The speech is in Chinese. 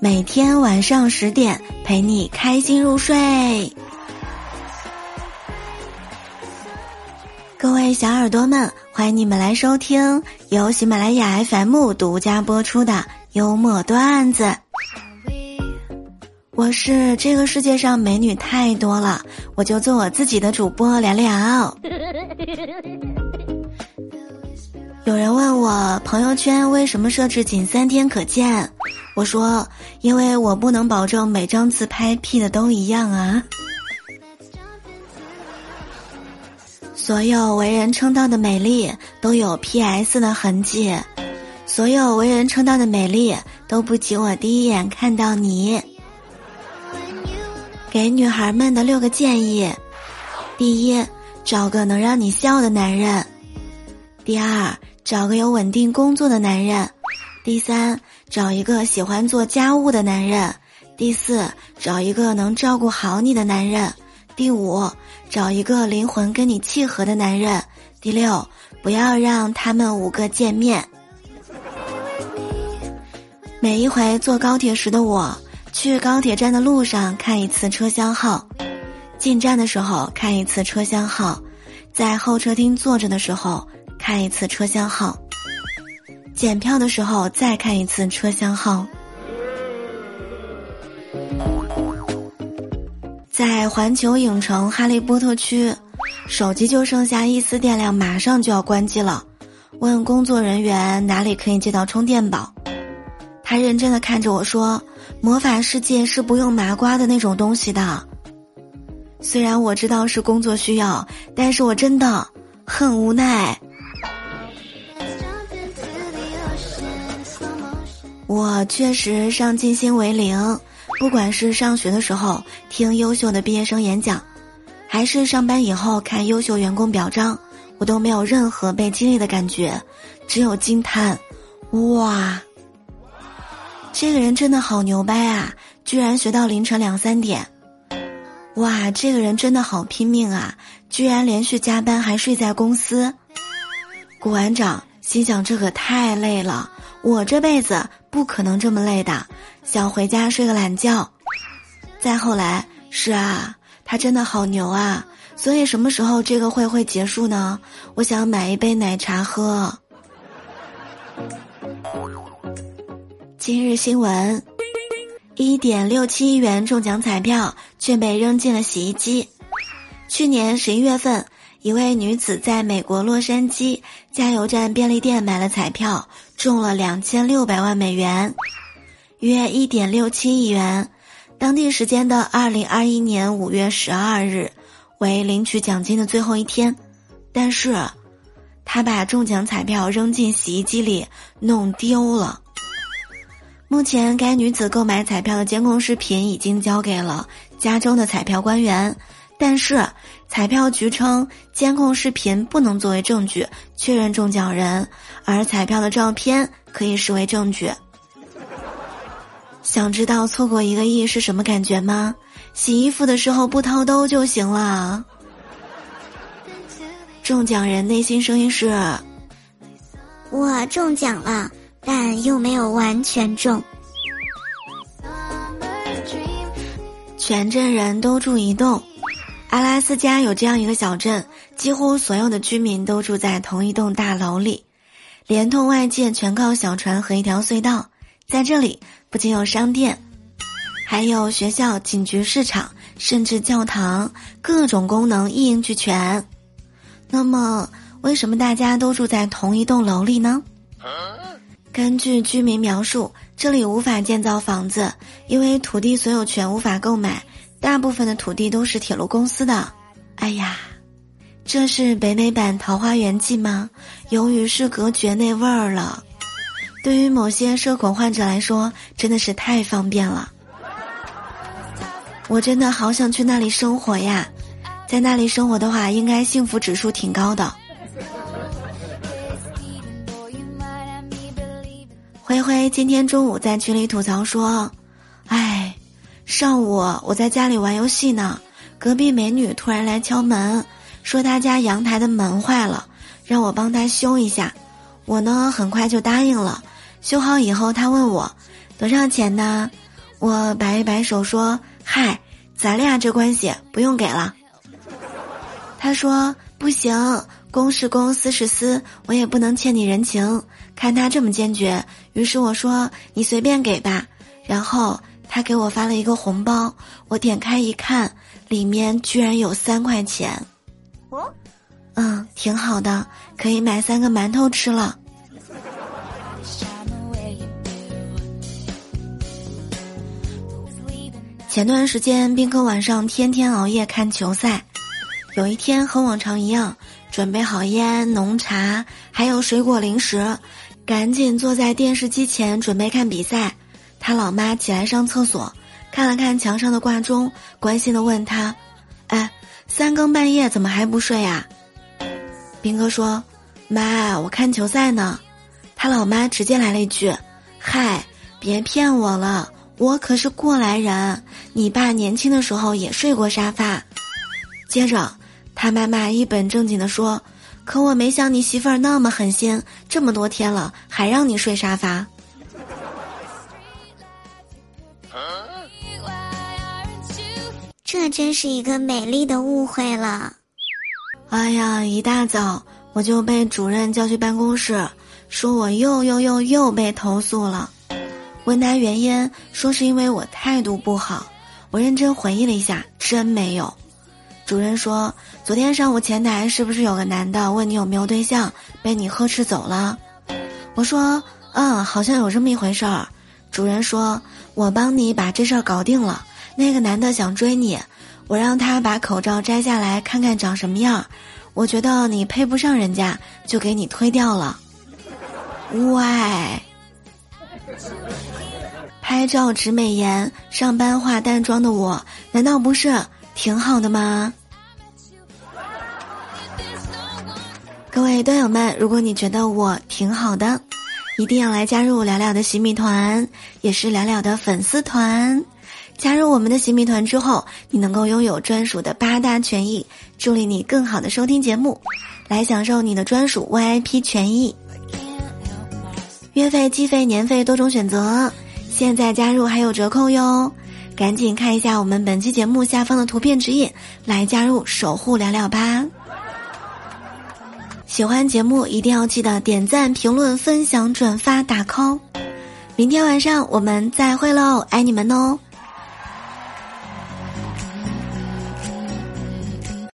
每天晚上十点陪你开心入睡。各位小耳朵们，欢迎你们来收听由喜马拉雅 FM 独家播出的幽默段子。我是这个世界上美女太多了，我就做我自己的主播聊聊。有人问我朋友圈为什么设置仅三天可见，我说因为我不能保证每张自拍 P 的都一样啊。所有为人称道的美丽都有 PS 的痕迹，所有为人称道的美丽都不及我第一眼看到你。给女孩们的六个建议：第一，找个能让你笑的男人；第二。找个有稳定工作的男人，第三，找一个喜欢做家务的男人，第四，找一个能照顾好你的男人，第五，找一个灵魂跟你契合的男人，第六，不要让他们五个见面。每一回坐高铁时的我，去高铁站的路上看一次车厢号，进站的时候看一次车厢号，在候车厅坐着的时候。看一次车厢号，检票的时候再看一次车厢号。在环球影城哈利波特区，手机就剩下一丝电量，马上就要关机了。问工作人员哪里可以借到充电宝，他认真的看着我说：“魔法世界是不用麻瓜的那种东西的。”虽然我知道是工作需要，但是我真的很无奈。我确实上进心为零，不管是上学的时候听优秀的毕业生演讲，还是上班以后看优秀员工表彰，我都没有任何被激励的感觉，只有惊叹：哇，这个人真的好牛掰啊！居然学到凌晨两三点。哇，这个人真的好拼命啊！居然连续加班还睡在公司。古玩长心想：这可太累了。我这辈子不可能这么累的，想回家睡个懒觉。再后来，是啊，他真的好牛啊！所以什么时候这个会会结束呢？我想买一杯奶茶喝。今日新闻：一点六七亿元中奖彩票却被扔进了洗衣机。去年十一月份。一位女子在美国洛杉矶加油站便利店买了彩票，中了两千六百万美元，约一点六七亿元。当地时间的二零二一年五月十二日，为领取奖金的最后一天，但是，他把中奖彩票扔进洗衣机里，弄丢了。目前，该女子购买彩票的监控视频已经交给了加州的彩票官员。但是，彩票局称监控视频不能作为证据确认中奖人，而彩票的照片可以视为证据。想知道错过一个亿是什么感觉吗？洗衣服的时候不掏兜就行了。中奖人内心声音是：我中奖了，但又没有完全中。全镇人都住一栋。阿拉斯加有这样一个小镇，几乎所有的居民都住在同一栋大楼里，连通外界全靠小船和一条隧道。在这里，不仅有商店，还有学校、警局、市场，甚至教堂，各种功能一应俱全。那么，为什么大家都住在同一栋楼里呢？根据居民描述，这里无法建造房子，因为土地所有权无法购买。大部分的土地都是铁路公司的，哎呀，这是北美版《桃花源记》吗？由于是隔绝那味儿了。对于某些社恐患者来说，真的是太方便了。我真的好想去那里生活呀，在那里生活的话，应该幸福指数挺高的。灰灰今天中午在群里吐槽说：“哎。”上午我在家里玩游戏呢，隔壁美女突然来敲门，说她家阳台的门坏了，让我帮她修一下。我呢很快就答应了。修好以后，她问我多少钱呢？我摆一摆手说：“嗨，咱俩这关系不用给了。”他说：“不行，公是公，私是私，我也不能欠你人情。”看他这么坚决，于是我说：“你随便给吧。”然后他给我发了一个红包，我点开一看，里面居然有三块钱。哦，嗯，挺好的，可以买三个馒头吃了。前段时间，斌哥晚上天天熬夜看球赛。有一天和往常一样，准备好烟、浓茶，还有水果零食，赶紧坐在电视机前准备看比赛。他老妈起来上厕所，看了看墙上的挂钟，关心的问他：“哎，三更半夜怎么还不睡呀？”斌哥说：“妈，我看球赛呢。”他老妈直接来了一句：“嗨，别骗我了。”我可是过来人，你爸年轻的时候也睡过沙发。接着，他妈妈一本正经的说：“可我没想你媳妇儿那么狠心，这么多天了还让你睡沙发。”真是一个美丽的误会了。哎呀，一大早我就被主任叫去办公室，说我又又又又被投诉了。问他原因，说是因为我态度不好。我认真回忆了一下，真没有。主任说，昨天上午前台是不是有个男的问你有没有对象，被你呵斥走了？我说，嗯，好像有这么一回事儿。主任说，我帮你把这事儿搞定了。那个男的想追你，我让他把口罩摘下来看看长什么样。我觉得你配不上人家，就给你推掉了。喂。拍照只美颜，上班化淡妆的我，难道不是挺好的吗？各位段友们，如果你觉得我挺好的，一定要来加入聊聊的洗米团，也是了了的粉丝团。加入我们的洗米团之后，你能够拥有专属的八大权益，助力你更好的收听节目，来享受你的专属 VIP 权益。月费、季费、年费多种选择。现在加入还有折扣哟，赶紧看一下我们本期节目下方的图片指引，来加入守护聊聊吧。喜欢节目一定要记得点赞、评论、分享、转发、打 call。明天晚上我们再会喽，爱你们哦。